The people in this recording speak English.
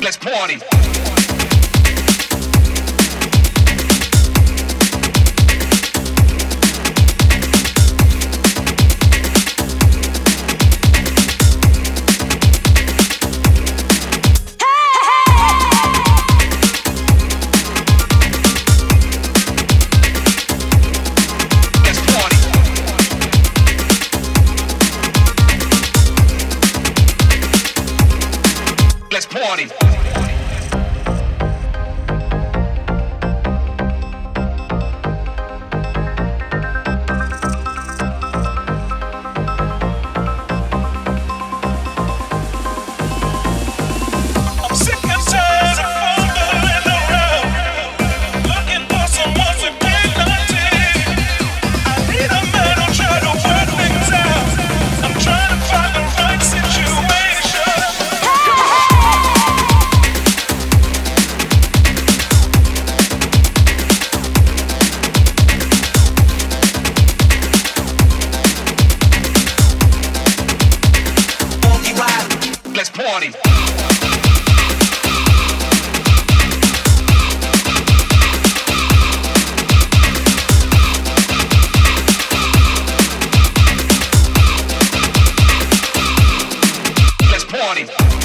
Let's party. let's party. Let's party. Let's party.